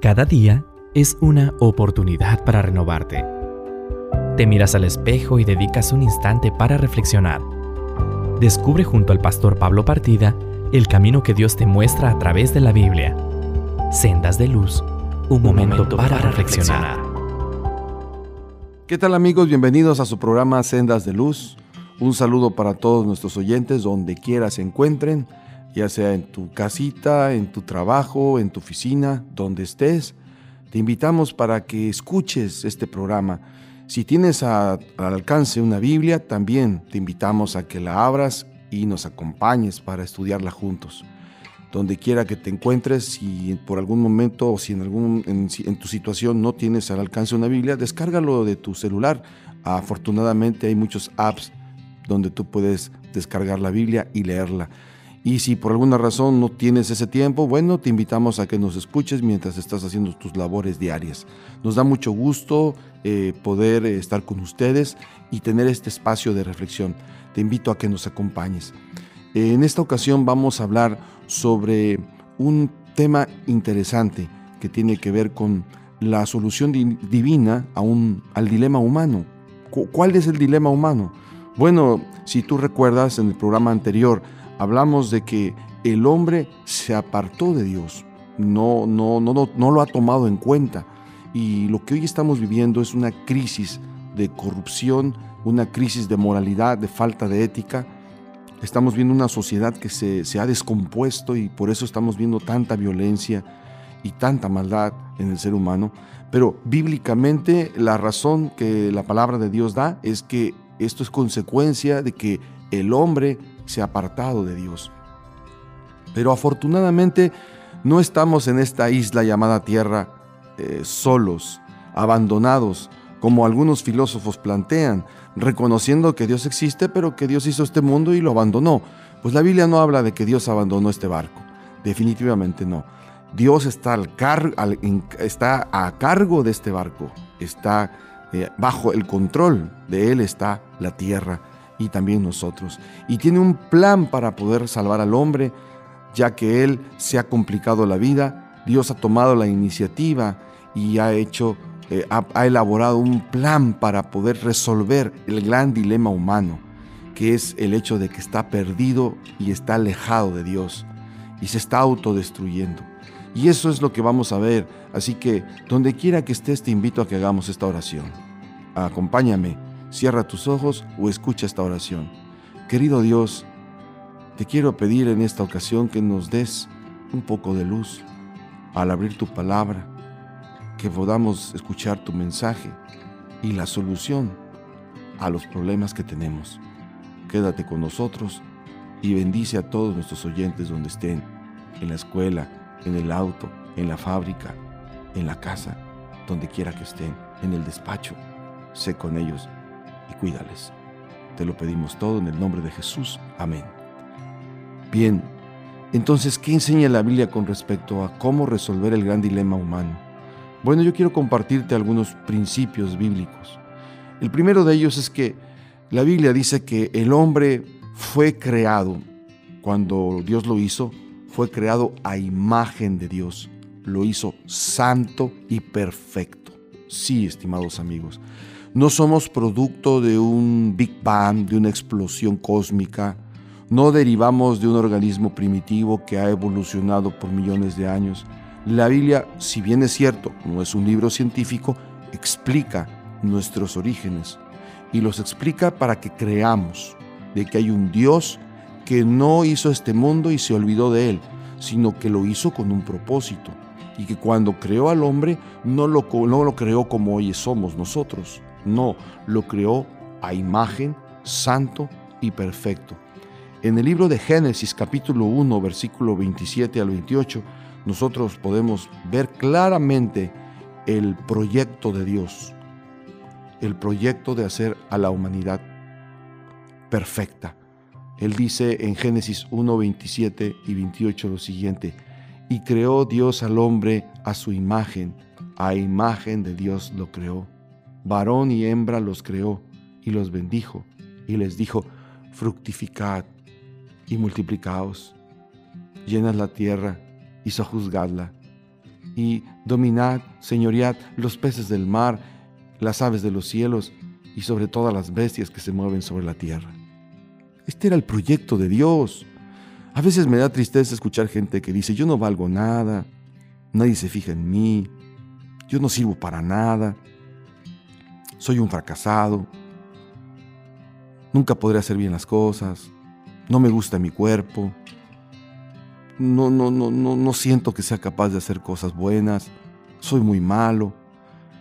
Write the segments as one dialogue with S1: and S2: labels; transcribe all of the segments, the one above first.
S1: Cada día es una oportunidad para renovarte. Te miras al espejo y dedicas un instante para reflexionar. Descubre junto al pastor Pablo Partida el camino que Dios te muestra a través de la Biblia. Sendas de luz, un momento, para, reflexionar.
S2: ¿Qué tal amigos? Bienvenidos a su programa Sendas de Luz. Un saludo para todos nuestros oyentes donde quiera se encuentren ya sea en tu casita, en tu trabajo, en tu oficina, donde estés. Te invitamos para que escuches este programa. Si tienes al alcance una Biblia, también te invitamos a que la abras y nos acompañes para estudiarla juntos. Donde quiera que te encuentres, si por algún momento o si en, algún, en tu situación no tienes al alcance una Biblia, descárgalo de tu celular. Afortunadamente hay muchos apps donde tú puedes descargar la Biblia y leerla. Y si por alguna razón no tienes ese tiempo, bueno, te invitamos a que nos escuches mientras estás haciendo tus labores diarias. Nos da mucho gusto eh, poder estar con ustedes y tener este espacio de reflexión. Te invito a que nos acompañes. en esta ocasión vamos a hablar sobre un tema interesante que tiene que ver con la solución divina a un, al dilema humano. ¿Cuál es el dilema humano? Bueno, si tú recuerdas en el programa anterior, hablamos de que el hombre se apartó de Dios, no, no, no, no, lo ha tomado en cuenta. Y lo que hoy estamos viviendo es una crisis de corrupción, una crisis de moralidad, de falta de ética. Estamos viendo una sociedad que se, se ha descompuesto y por eso estamos viendo tanta violencia y tanta maldad en el ser humano. Pero bíblicamente la razón que la palabra de Dios da es que esto es consecuencia de que el hombre se ha apartado de Dios. Pero afortunadamente no estamos en esta isla llamada Tierra eh, solos, abandonados, como algunos filósofos plantean, reconociendo que Dios existe, pero que Dios hizo este mundo y lo abandonó. Pues la Biblia no habla de que Dios abandonó este barco, definitivamente no. Dios está, al está a cargo de este barco, está eh, bajo el control de Él está la tierra y también nosotros. Y tiene un plan para poder salvar al hombre, ya que Él se ha complicado la vida, Dios ha tomado la iniciativa y ha hecho, eh, ha, elaborado un plan para poder resolver el gran dilema humano, que es el hecho de que está perdido y está alejado de Dios y se está autodestruyendo. Y eso es lo que vamos a ver. Así que donde quiera que estés te invito a que hagamos esta oración. Acompáñame Cierra tus ojos o escucha esta oración. Querido Dios, te quiero pedir en esta ocasión que nos des un poco de luz al abrir tu palabra, que podamos escuchar tu mensaje y la solución a los problemas que tenemos. Quédate con nosotros y bendice a todos nuestros oyentes donde estén, en la escuela, en el auto, en la fábrica, en la casa, donde quiera que estén, en el despacho. Sé con ellos y cuídales. Te lo pedimos todo en el nombre de Jesús. Amén. Bien, entonces, ¿qué enseña la Biblia con respecto a cómo resolver el gran dilema humano? Bueno, yo quiero compartirte algunos principios bíblicos. El primero de ellos es que la Biblia dice que el hombre fue creado, cuando Dios lo hizo, fue creado a imagen de Dios. Lo hizo santo y perfecto. Sí, estimados amigos. No somos producto de un Big Bang, de una explosión cósmica. No derivamos de un organismo primitivo que ha evolucionado por millones de años. La Biblia, si bien es cierto, no es un libro científico, explica nuestros orígenes y los explica para que creamos de que hay un Dios que no hizo este mundo y se olvidó de él, sino que lo hizo con un propósito y que cuando creó al hombre no lo, no lo creó como hoy somos nosotros, no, lo creó a imagen, santo y perfecto. En el libro de Génesis capítulo 1, versículo 27 al 28, nosotros podemos ver claramente el proyecto de Dios, el proyecto de hacer a la humanidad perfecta. Él dice en Génesis 1, 27 y 28 lo siguiente, y creó Dios al hombre a su imagen, a imagen de Dios lo creó varón y hembra los creó y los bendijo y les dijo, fructificad y multiplicaos, llenad la tierra y sojuzgadla, y dominad, señoread los peces del mar, las aves de los cielos y sobre todas las bestias que se mueven sobre la tierra. Este era el proyecto de Dios. A veces me da tristeza escuchar gente que dice, yo no valgo nada, nadie se fija en mí, yo no sirvo para nada, soy un fracasado, nunca podré hacer bien las cosas, no me gusta mi cuerpo, no, no, no, no, no siento que sea capaz de hacer cosas buenas, soy muy malo.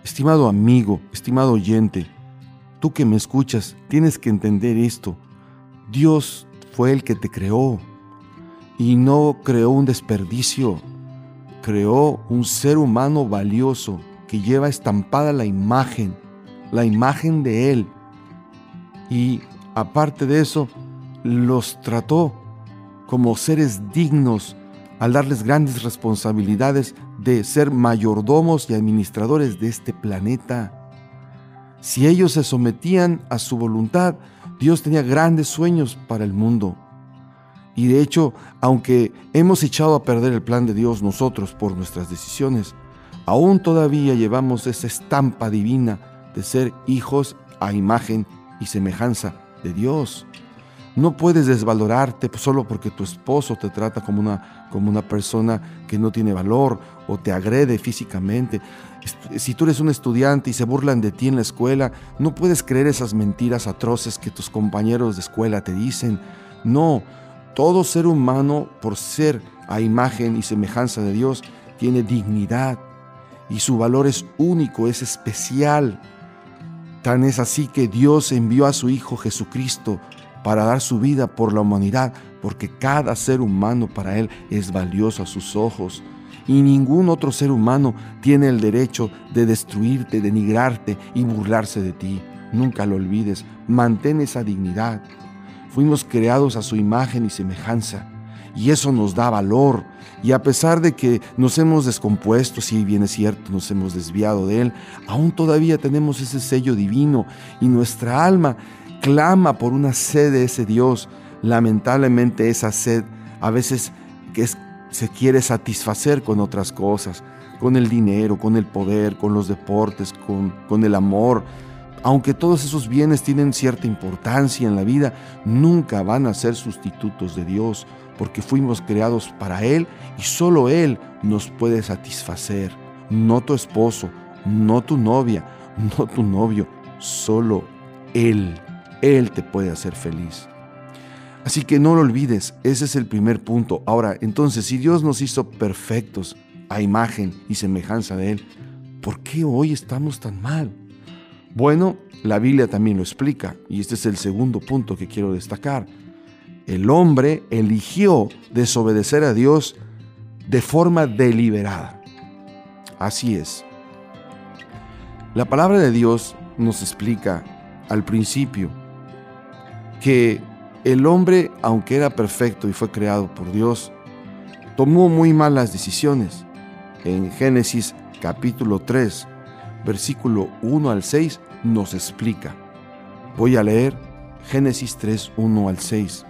S2: Estimado amigo, estimado oyente, tú que me escuchas, tienes que entender esto. Dios fue el que te creó y no creó un desperdicio, creó un ser humano valioso que lleva estampada la imagen, la imagen de Él. Y aparte de eso, los trató como seres dignos al darles grandes responsabilidades de ser mayordomos y administradores de este planeta. Si ellos se sometían a su voluntad, Dios tenía grandes sueños para el mundo. Y de hecho, aunque hemos echado a perder el plan de Dios nosotros por nuestras decisiones, aún todavía llevamos esa estampa divina de ser hijos a imagen y semejanza de Dios. No puedes desvalorarte solo porque tu esposo te trata como una, como una persona que no tiene valor o te agrede físicamente. Si tú eres un estudiante y se burlan de ti en la escuela, no puedes creer esas mentiras atroces que tus compañeros de escuela te dicen. No, todo ser humano, por ser a imagen y semejanza de Dios, tiene dignidad y su valor es único, es especial. Tan es así que Dios envió a su Hijo Jesucristo para dar su vida por la humanidad, porque cada ser humano para Él es valioso a sus ojos. Y ningún otro ser humano tiene el derecho de destruirte, denigrarte y burlarse de ti. Nunca lo olvides, mantén esa dignidad. Fuimos creados a su imagen y semejanza, y eso nos da valor. Y a pesar de que nos hemos descompuesto, si bien es cierto, nos hemos desviado de Él, aún todavía tenemos ese sello divino y nuestra alma clama por una sed de ese Dios. Lamentablemente esa sed a veces que se quiere satisfacer con otras cosas, con el dinero, con el poder, con los deportes, con, con el amor. Aunque todos esos bienes tienen cierta importancia en la vida, nunca van a ser sustitutos de Dios, porque fuimos creados para Él y solo Él nos puede satisfacer. No tu esposo, no tu novia, no tu novio, solo Él. Él te puede hacer feliz. Así que no lo olvides, ese es el primer punto. Ahora, entonces, si Dios nos hizo perfectos a imagen y semejanza de Él, ¿por qué hoy estamos tan mal? Bueno, la Biblia también lo explica, y este es el segundo punto que quiero destacar. El hombre eligió desobedecer a Dios de forma deliberada. Así es. La palabra de Dios nos explica al principio que el hombre, aunque era perfecto y fue creado por Dios, tomó muy malas decisiones. En Génesis capítulo 3, versículo 1 al 6, nos explica. Voy a leer Génesis 3, 1 al 6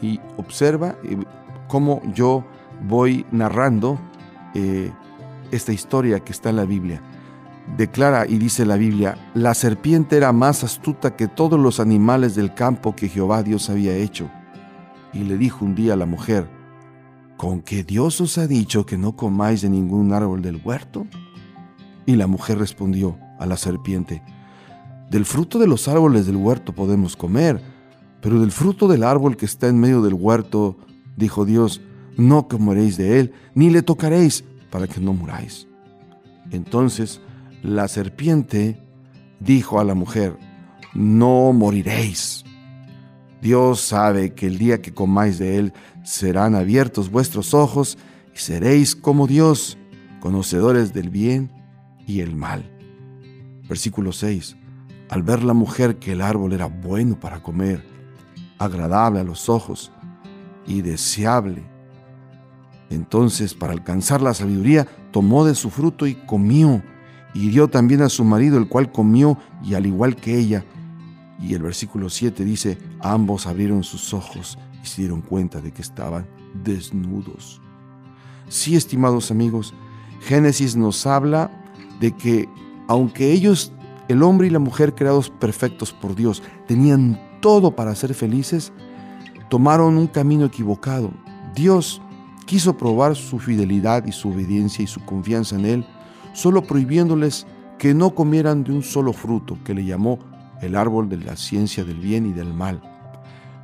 S2: y observa eh, cómo yo voy narrando eh, esta historia que está en la Biblia. Declara y dice la Biblia, la serpiente era más astuta que todos los animales del campo que Jehová Dios había hecho. Y le dijo un día a la mujer, ¿con qué Dios os ha dicho que no comáis de ningún árbol del huerto? Y la mujer respondió a la serpiente, del fruto de los árboles del huerto podemos comer, pero del fruto del árbol que está en medio del huerto, dijo Dios, no comeréis de él, ni le tocaréis, para que no muráis. Entonces la serpiente dijo a la mujer, no moriréis. Dios sabe que el día que comáis de él serán abiertos vuestros ojos y seréis como Dios, conocedores del bien y el mal. Versículo 6. Al ver la mujer que el árbol era bueno para comer, agradable a los ojos y deseable, entonces para alcanzar la sabiduría tomó de su fruto y comió y dio también a su marido, el cual comió y al igual que ella. Y el versículo 7 dice, ambos abrieron sus ojos y se dieron cuenta de que estaban desnudos. Sí, estimados amigos, Génesis nos habla de que aunque ellos, el hombre y la mujer creados perfectos por Dios, tenían todo para ser felices, tomaron un camino equivocado. Dios quiso probar su fidelidad y su obediencia y su confianza en Él, solo prohibiéndoles que no comieran de un solo fruto que le llamó el árbol de la ciencia del bien y del mal.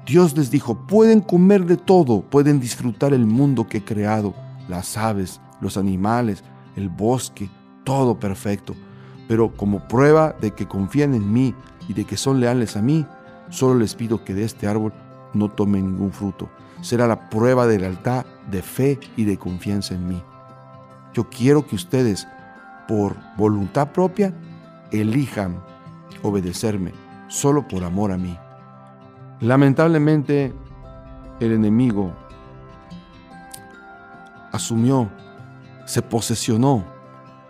S2: Dios les dijo, pueden comer de todo, pueden disfrutar el mundo que he creado, las aves, los animales, el bosque, todo perfecto. Pero como prueba de que confían en mí y de que son leales a mí, solo les pido que de este árbol no tomen ningún fruto. Será la prueba de lealtad, de fe y de confianza en mí. Yo quiero que ustedes, por voluntad propia, elijan obedecerme solo por amor a mí. Lamentablemente, el enemigo asumió, se posesionó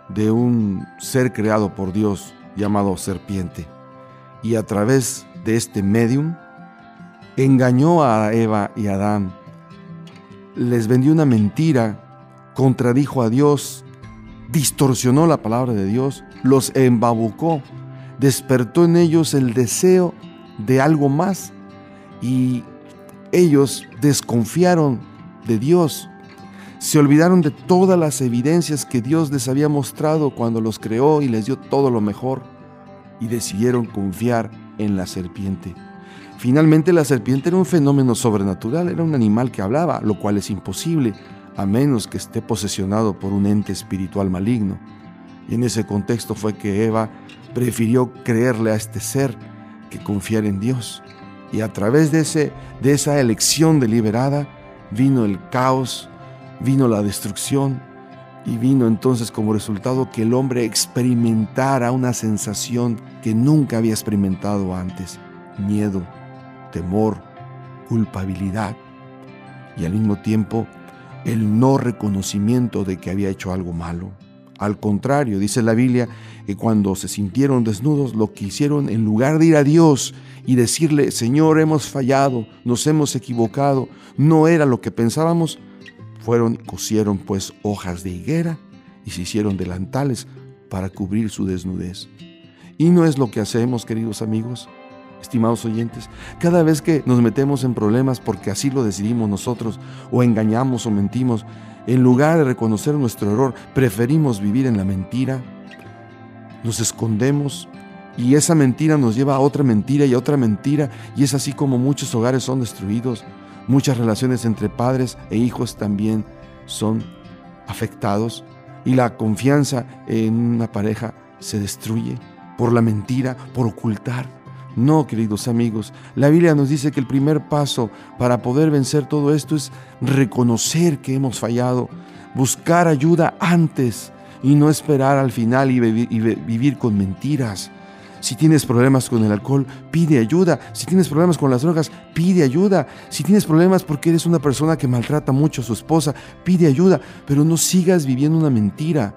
S2: de un ser creado por Dios llamado serpiente y a través de este medium engañó a Eva y Adán, les vendió una mentira, contradijo a Dios, distorsionó la palabra de Dios, los embabucó, despertó en ellos el deseo de algo más y ellos desconfiaron de Dios. Se olvidaron de todas las evidencias que Dios les había mostrado cuando los creó y les dio todo lo mejor y decidieron confiar en la serpiente. Finalmente la serpiente era un fenómeno sobrenatural, era un animal que hablaba, lo cual es imposible a menos que esté posesionado por un ente espiritual maligno. Y en ese contexto fue que Eva prefirió creerle a este ser que confiar en Dios. Y a través de, ese, de esa elección deliberada vino el caos, vino la destrucción y vino entonces como resultado que el hombre experimentara una sensación que nunca había experimentado antes, miedo, temor, culpabilidad y al mismo tiempo el no reconocimiento de que había hecho algo malo. Al contrario, dice la Biblia que cuando se sintieron desnudos, lo que hicieron en lugar de ir a Dios y decirle, Señor, hemos fallado, nos hemos equivocado, no era lo que pensábamos, fueron y cosieron pues hojas de higuera y se hicieron delantales para cubrir su desnudez. Y no es lo que hacemos, queridos amigos, estimados oyentes, cada vez que nos metemos en problemas porque así lo decidimos nosotros, o engañamos o mentimos, en lugar de reconocer nuestro error, preferimos vivir en la mentira, nos escondemos y esa mentira nos lleva a otra mentira y a otra mentira y es así como muchos hogares son destruidos, muchas relaciones entre padres e hijos también son afectados y la confianza en una pareja se destruye por la mentira, por ocultar. No, queridos amigos, la Biblia nos dice que el primer paso para poder vencer todo esto es reconocer que hemos fallado, buscar ayuda antes y no esperar al final y, vivir con mentiras. Si tienes problemas con el alcohol, pide ayuda. Si tienes problemas con las drogas, pide ayuda. Si tienes problemas porque eres una persona que maltrata mucho a su esposa, pide ayuda. Pero no sigas viviendo una mentira.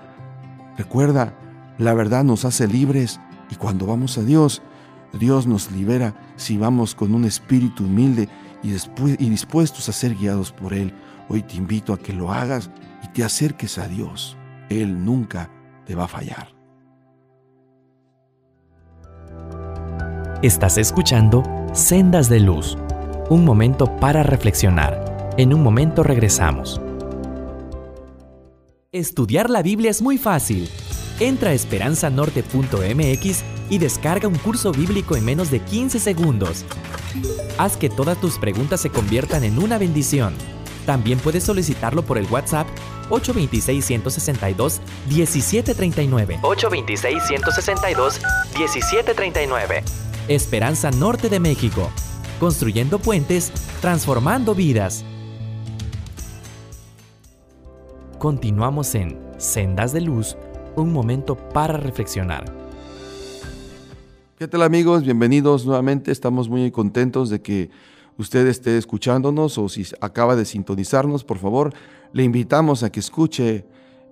S2: Recuerda, la verdad nos hace libres y cuando vamos a Dios, Dios nos libera si vamos con un espíritu humilde y, dispuestos a ser guiados por Él. Hoy te invito a que lo hagas y te acerques a Dios. Él nunca te va a fallar.
S1: Estás escuchando Sendas de Luz, un momento para reflexionar. En un momento regresamos. Estudiar la Biblia es muy fácil. Entra a esperanzanorte.mx y descarga un curso bíblico en menos de 15 segundos. Haz que todas tus preguntas se conviertan en una bendición. También puedes solicitarlo por el WhatsApp 826-162-1739. 826-162-1739. Esperanza Norte de México. Construyendo puentes, transformando vidas. Continuamos en Sendas de Luz, un momento para reflexionar.
S2: ¿Qué tal amigos? Bienvenidos nuevamente. Estamos muy contentos de que usted esté escuchándonos o si acaba de sintonizarnos, por favor, le invitamos a que escuche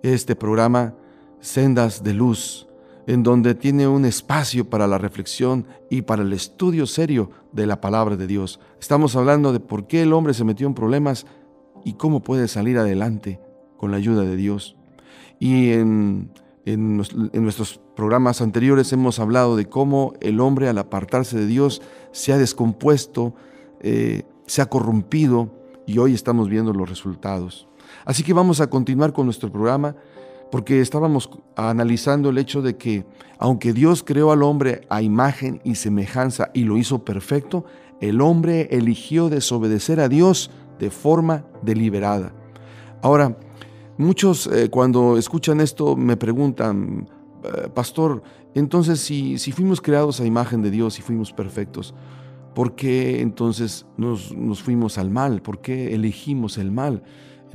S2: este programa Sendas de Luz, en donde tiene un espacio para la reflexión y para el estudio serio de la palabra de Dios. Estamos hablando de por qué el hombre se metió en problemas y cómo puede salir adelante con la ayuda de Dios. Y en, nuestros programas anteriores hemos hablado de cómo el hombre al apartarse de Dios se ha descompuesto, eh, se ha corrompido y hoy estamos viendo los resultados. Así que vamos a continuar con nuestro programa porque estábamos analizando el hecho de que aunque Dios creó al hombre a imagen y semejanza y lo hizo perfecto, el hombre eligió desobedecer a Dios de forma deliberada. Ahora, muchos eh, cuando escuchan esto me preguntan, eh, pastor, entonces si, si, fuimos creados a imagen de Dios y fuimos perfectos, ¿por qué entonces nos, nos fuimos al mal? ¿Por qué elegimos el mal?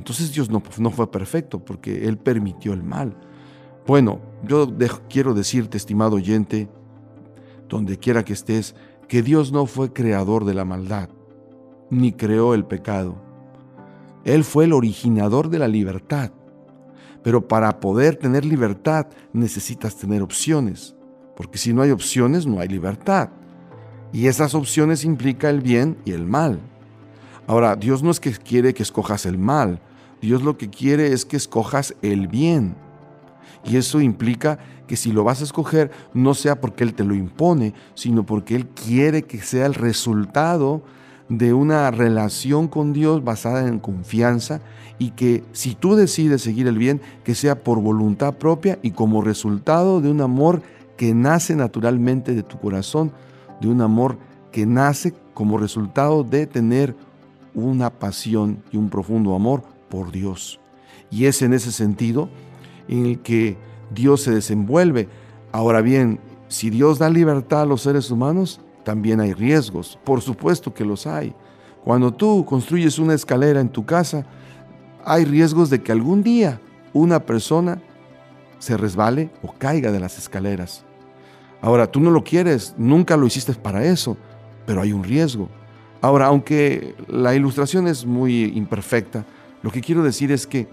S2: Entonces Dios no, no fue perfecto porque Él permitió el mal. Bueno, yo quiero decirte, estimado oyente, donde quiera que estés, que Dios no fue creador de la maldad, ni creó el pecado. Él fue el originador de la libertad. Pero para poder tener libertad necesitas tener opciones, porque si no hay opciones no hay libertad. Y esas opciones implican el bien y el mal. Ahora, Dios no es que quiere que escojas el mal, Dios lo que quiere es que escojas el bien. Y eso implica que si lo vas a escoger, no sea porque Él te lo impone, sino porque Él quiere que sea el resultado de una relación con Dios basada en confianza y que si tú decides seguir el bien, que sea por voluntad propia y como resultado de un amor que nace naturalmente de tu corazón, de un amor que nace como resultado de tener una pasión y un profundo amor por Dios. Y es en ese sentido en el que Dios se desenvuelve. Ahora bien, si Dios da libertad a los seres humanos, también hay riesgos. Por supuesto que los hay. Cuando tú construyes una escalera en tu casa, hay riesgos de que algún día una persona se resbale o caiga de las escaleras. Ahora, tú no lo quieres, nunca lo hiciste para eso, pero hay un riesgo. Ahora, aunque la ilustración es muy imperfecta, lo que quiero decir es que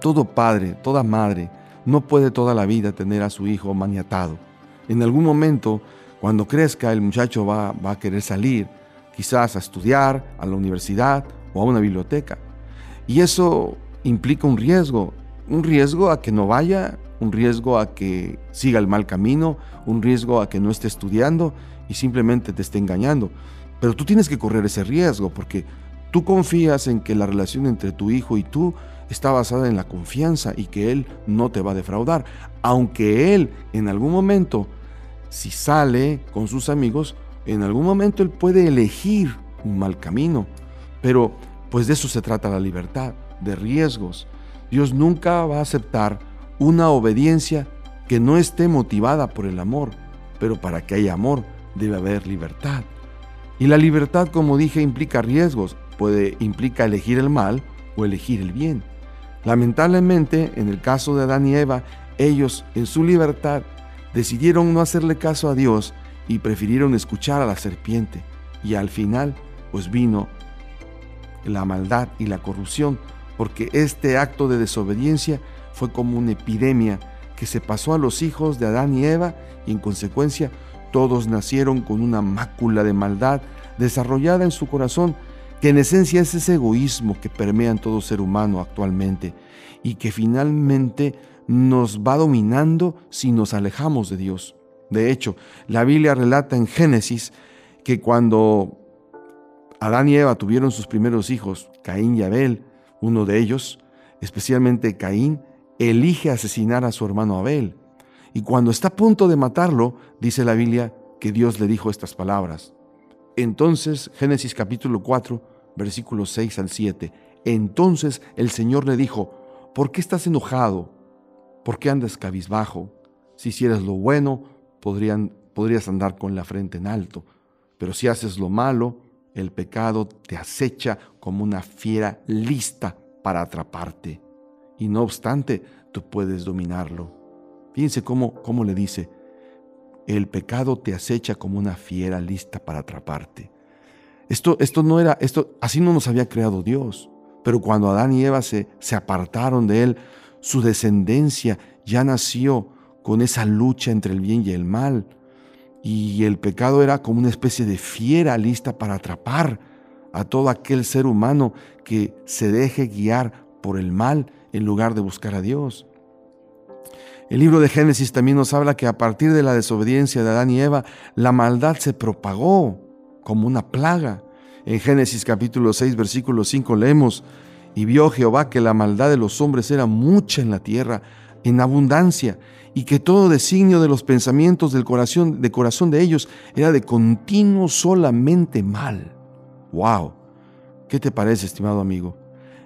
S2: todo padre, toda madre, no puede toda la vida tener a su hijo maniatado. En algún momento, cuando crezca, el muchacho va, va a querer salir, quizás a estudiar, a la universidad o a una biblioteca. Y eso implica un riesgo, un riesgo a que no vaya, un riesgo a que siga el mal camino, un riesgo a que no esté estudiando y simplemente te esté engañando. Pero tú tienes que correr ese riesgo porque Tú confías en que la relación entre tu hijo y tú está basada en la confianza y que él no te va a defraudar, aunque él en algún momento, si sale con sus amigos, en algún momento él puede elegir un mal camino, pero pues de eso se trata la libertad, de riesgos. Dios nunca va a aceptar una obediencia que no esté motivada por el amor, pero para que haya amor debe haber libertad. Y la libertad, como dije, implica riesgos puede implica elegir el mal o elegir el bien. Lamentablemente, en el caso de Adán y Eva, ellos en su libertad decidieron no hacerle caso a Dios y prefirieron escuchar a la serpiente. Y al final, pues vino la maldad y la corrupción, porque este acto de desobediencia fue como una epidemia que se pasó a los hijos de Adán y Eva y en consecuencia todos nacieron con una mácula de maldad desarrollada en su corazón que en esencia es ese egoísmo que permea en todo ser humano actualmente y que finalmente nos va dominando si nos alejamos de Dios. De hecho, la Biblia relata en Génesis que cuando Adán y Eva tuvieron sus primeros hijos, Caín y Abel, uno de ellos, especialmente Caín, elige asesinar a su hermano Abel. Y cuando está a punto de matarlo, dice la Biblia que Dios le dijo estas palabras. Entonces, Génesis capítulo 4, versículos 6 al 7. Entonces el Señor le dijo, ¿por qué estás enojado? ¿Por qué andas cabizbajo? Si hicieras lo bueno, podrías andar con la frente en alto. Pero si haces lo malo, el pecado te acecha como una fiera lista para atraparte. Y no obstante, tú puedes dominarlo. Fíjense cómo, cómo le dice, el pecado te acecha como una fiera lista para atraparte. Esto, esto no era, esto, así no nos había creado Dios. Pero cuando Adán y Eva se, se apartaron de él, su descendencia ya nació con esa lucha entre el bien y el mal. Y el pecado era como una especie de fiera lista para atrapar a todo aquel ser humano que se deje guiar por el mal en lugar de buscar a Dios. El libro de Génesis también nos habla que a partir de la desobediencia de Adán y Eva, la maldad se propagó como una plaga. En Génesis capítulo 6, versículo 5 leemos, y vio Jehová que la maldad de los hombres era mucha en la tierra, en abundancia, y que todo designio de los pensamientos del corazón, de corazón de ellos era de continuo solamente mal. ¡Wow! ¿Qué te parece, estimado amigo?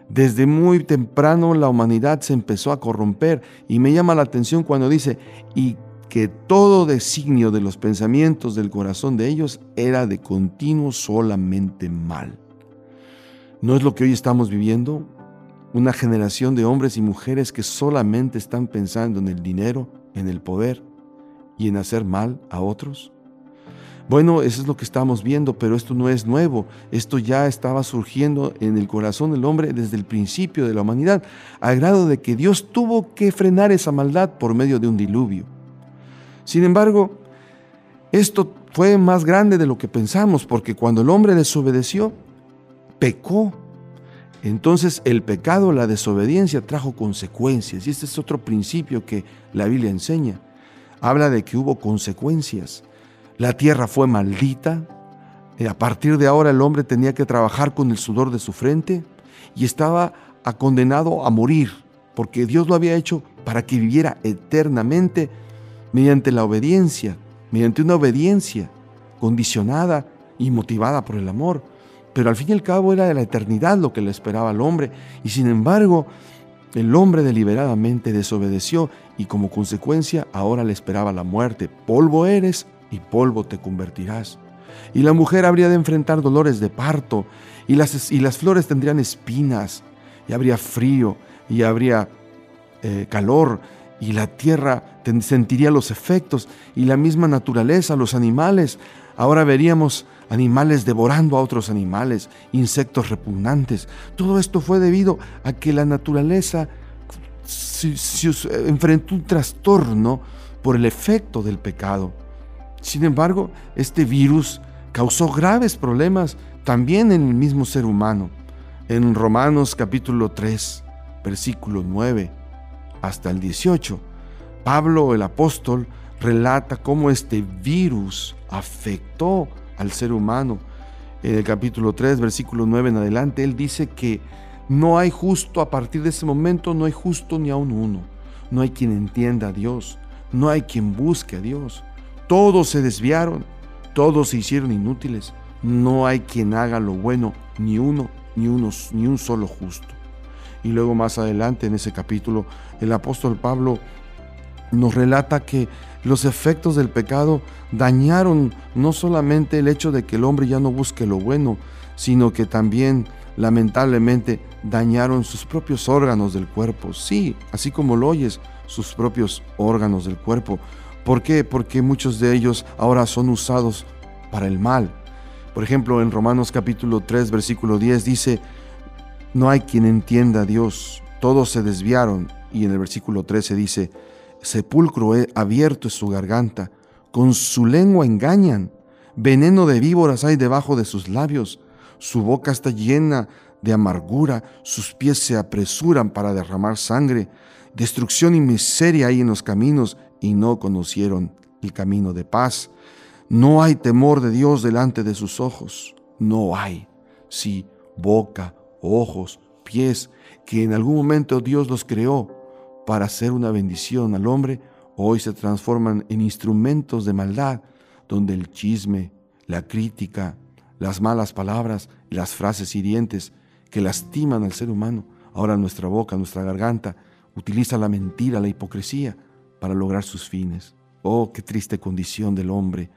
S2: Desde muy temprano la humanidad se empezó a corromper y me llama la atención cuando dice, y que todo designio de los pensamientos del corazón de ellos era de continuo solamente mal. ¿No es lo que hoy estamos viviendo? Una generación de hombres y mujeres que solamente están pensando en el dinero, en el poder y en hacer mal a otros. Bueno, eso es lo que estamos viendo, pero esto no es nuevo. Esto ya estaba surgiendo en el corazón del hombre desde el principio de la humanidad, al grado de que Dios tuvo que frenar esa maldad por medio de un diluvio. Sin embargo, esto fue más grande de lo que pensamos, porque cuando el hombre desobedeció, pecó. Entonces el pecado, la desobediencia trajo consecuencias. Y este es otro principio que la Biblia enseña. Habla de que hubo consecuencias. La tierra fue maldita. Eh, a partir de ahora el hombre tenía que trabajar con el sudor de su frente y estaba condenado a morir, porque Dios lo había hecho para que viviera eternamente mediante la obediencia, mediante una obediencia condicionada y motivada por el amor. Pero al fin y al cabo era de la eternidad lo que le esperaba al hombre y sin embargo el hombre deliberadamente desobedeció y como consecuencia ahora le esperaba la muerte. Polvo eres y polvo te convertirás. Y la mujer habría de enfrentar dolores de parto, y las, y las flores tendrían espinas, y habría frío, y habría eh, calor, y la tierra sentiría los efectos, y la misma naturaleza, los animales. Ahora veríamos animales devorando a otros animales, insectos repugnantes. Todo esto fue debido a que la naturaleza enfrentó un trastorno por el efecto del pecado. Sin embargo, este virus causó graves problemas también en el mismo ser humano. En Romanos capítulo 3, versículo 9 hasta el 18, Pablo el apóstol relata cómo este virus afectó al ser humano. En el capítulo 3, versículo 9 en adelante, él dice que no hay justo, a partir de ese momento no hay justo ni aun uno. No hay quien entienda a Dios, no hay quien busque a Dios. Todos se desviaron, todos se hicieron inútiles. No hay quien haga lo bueno, ni uno, ni, uno, ni un solo justo. Y luego más adelante en ese capítulo, el apóstol Pablo nos relata que los efectos del pecado dañaron no solamente el hecho de que el hombre ya no busque lo bueno, sino que también lamentablemente dañaron sus propios órganos del cuerpo. Sí, así como lo oyes, sus propios órganos del cuerpo. ¿Por qué? Porque muchos de ellos ahora son usados para el mal. Por ejemplo, en Romanos capítulo 3, versículo 10 dice, no hay quien entienda a Dios, todos se desviaron. Y en el versículo 13 dice, sepulcro abierto es su garganta, con su lengua engañan, veneno de víboras hay debajo de sus labios, su boca está llena de amargura, sus pies se apresuran para derramar sangre, destrucción y miseria hay en los caminos, y no conocieron el camino de paz. No hay temor de Dios delante de sus ojos. No hay. Sí, boca, ojos, pies, que en algún momento Dios los creó para hacer una bendición al hombre, hoy se transforman en instrumentos de maldad, donde el chisme, la crítica, las malas palabras, las frases hirientes que lastiman al ser humano, ahora nuestra boca, nuestra garganta, utiliza la mentira, la hipocresía, para lograr sus fines. Oh, qué triste condición del hombre.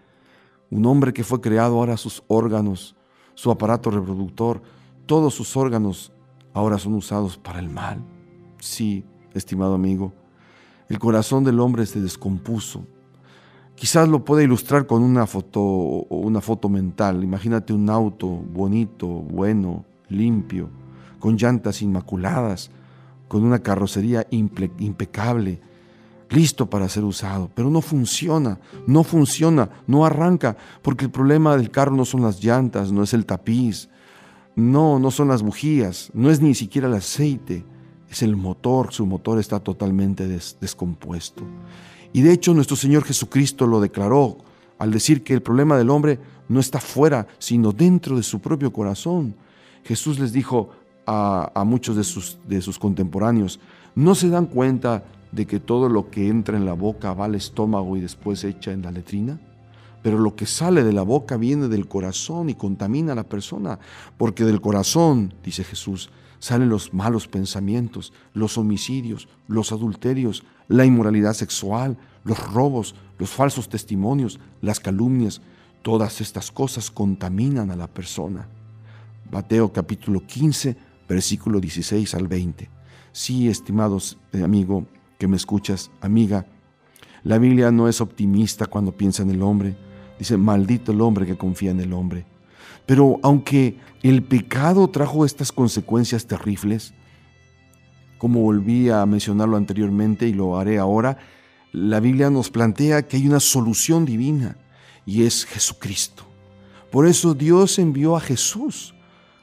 S2: Un hombre que fue creado ahora sus órganos, su aparato reproductor, todos sus órganos ahora son usados para el mal. Sí, estimado amigo, el corazón del hombre se descompuso. Quizás lo pueda ilustrar con una foto, una foto mental. Imagínate un auto bonito, bueno, limpio, con llantas inmaculadas, con una carrocería impecable, listo para ser usado, pero no funciona, no funciona, no arranca, porque el problema del carro no son las llantas, no es el tapiz, no, no son las bujías, no es ni siquiera el aceite, es el motor, su motor está totalmente descompuesto. Y de hecho nuestro Señor Jesucristo lo declaró al decir que el problema del hombre no está fuera, sino dentro de su propio corazón. Jesús les dijo a, muchos de sus, contemporáneos, ¿no se dan cuenta de que todo lo que entra en la boca va al estómago y después echa en la letrina? Pero lo que sale de la boca viene del corazón y contamina a la persona, porque del corazón, dice Jesús, salen los malos pensamientos, los homicidios, los adulterios, la inmoralidad sexual, los robos, los falsos testimonios, las calumnias. Todas estas cosas contaminan a la persona. Mateo capítulo 15, versículo 16 al 20. Sí, estimados amigo que me escuchas, amiga, la Biblia no es optimista cuando piensa en el hombre. Dice, maldito el hombre que confía en el hombre. Pero aunque el pecado trajo estas consecuencias terribles, como volví a mencionarlo anteriormente y lo haré ahora, la Biblia nos plantea que hay una solución divina y es Jesucristo. Por eso Dios envió a Jesús.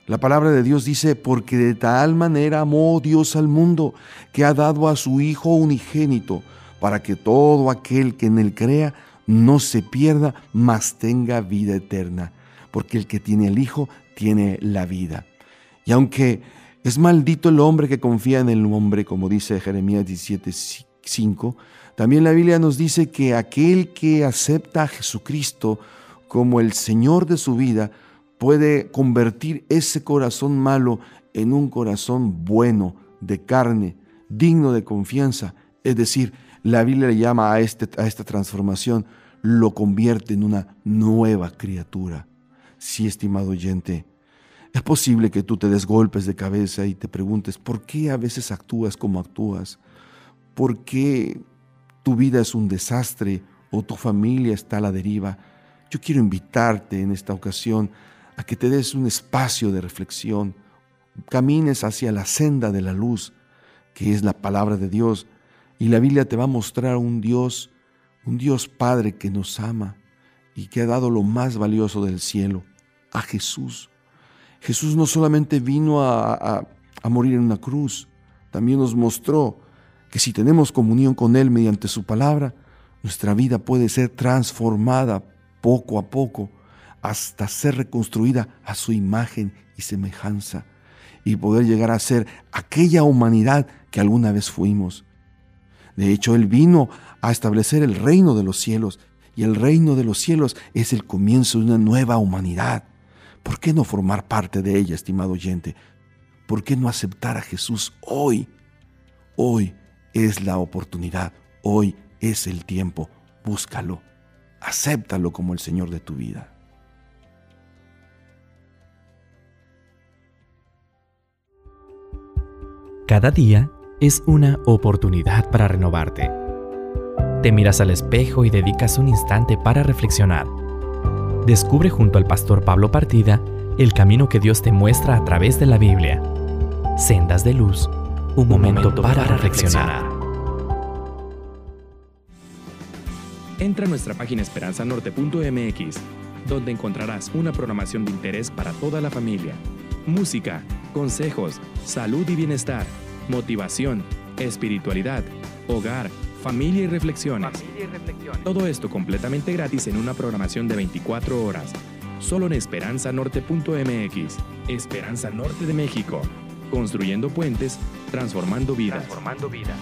S2: La palabra de Dios dice, porque de tal manera amó Dios al mundo, que ha dado a su Hijo unigénito, para que todo aquel que en él crea no se pierda, mas tenga vida eterna porque el que tiene el Hijo tiene la vida. Y aunque es maldito el hombre que confía en el hombre, como dice Jeremías 17:5, también la Biblia nos dice que aquel que acepta a Jesucristo como el Señor de su vida puede convertir ese corazón malo en un corazón bueno, de carne, digno de confianza. Es decir, la Biblia le llama a, este, a esta transformación, lo convierte en una nueva criatura. Sí, estimado oyente, es posible que tú te des golpes de cabeza y te preguntes, ¿por qué a veces actúas como actúas? ¿Por qué tu vida es un desastre o tu familia está a la deriva? Yo quiero invitarte en esta ocasión a que te des un espacio de reflexión, camines hacia la senda de la luz, que es la palabra de Dios, y la Biblia te va a mostrar un Dios, un Dios Padre que nos ama, y que ha dado lo más valioso del cielo, a Jesús. Jesús no solamente vino a, morir en una cruz, también nos mostró que si tenemos comunión con Él mediante su palabra, nuestra vida puede ser transformada poco a poco hasta ser reconstruida a su imagen y semejanza y poder llegar a ser aquella humanidad que alguna vez fuimos. De hecho, Él vino a establecer el reino de los cielos y el reino de los cielos es el comienzo de una nueva humanidad. ¿Por qué no formar parte de ella, estimado oyente? ¿Por qué no aceptar a Jesús hoy? Hoy es la oportunidad, hoy es el tiempo. Búscalo, acéptalo como el Señor de tu vida.
S1: Cada día es una oportunidad para renovarte. Te miras al espejo y dedicas un instante para reflexionar. Descubre junto al pastor Pablo Partida el camino que Dios te muestra a través de la Biblia. Sendas de luz, un, momento, para, reflexionar.
S3: Entra a nuestra página esperanzanorte.mx, donde encontrarás una programación de interés para toda la familia. Música, consejos, salud y bienestar, motivación, espiritualidad, hogar, familia y reflexiones. Todo esto completamente gratis en una programación de 24 horas. Solo en esperanzanorte.mx. Esperanza Norte de México. Construyendo puentes, transformando vidas. Transformando vidas.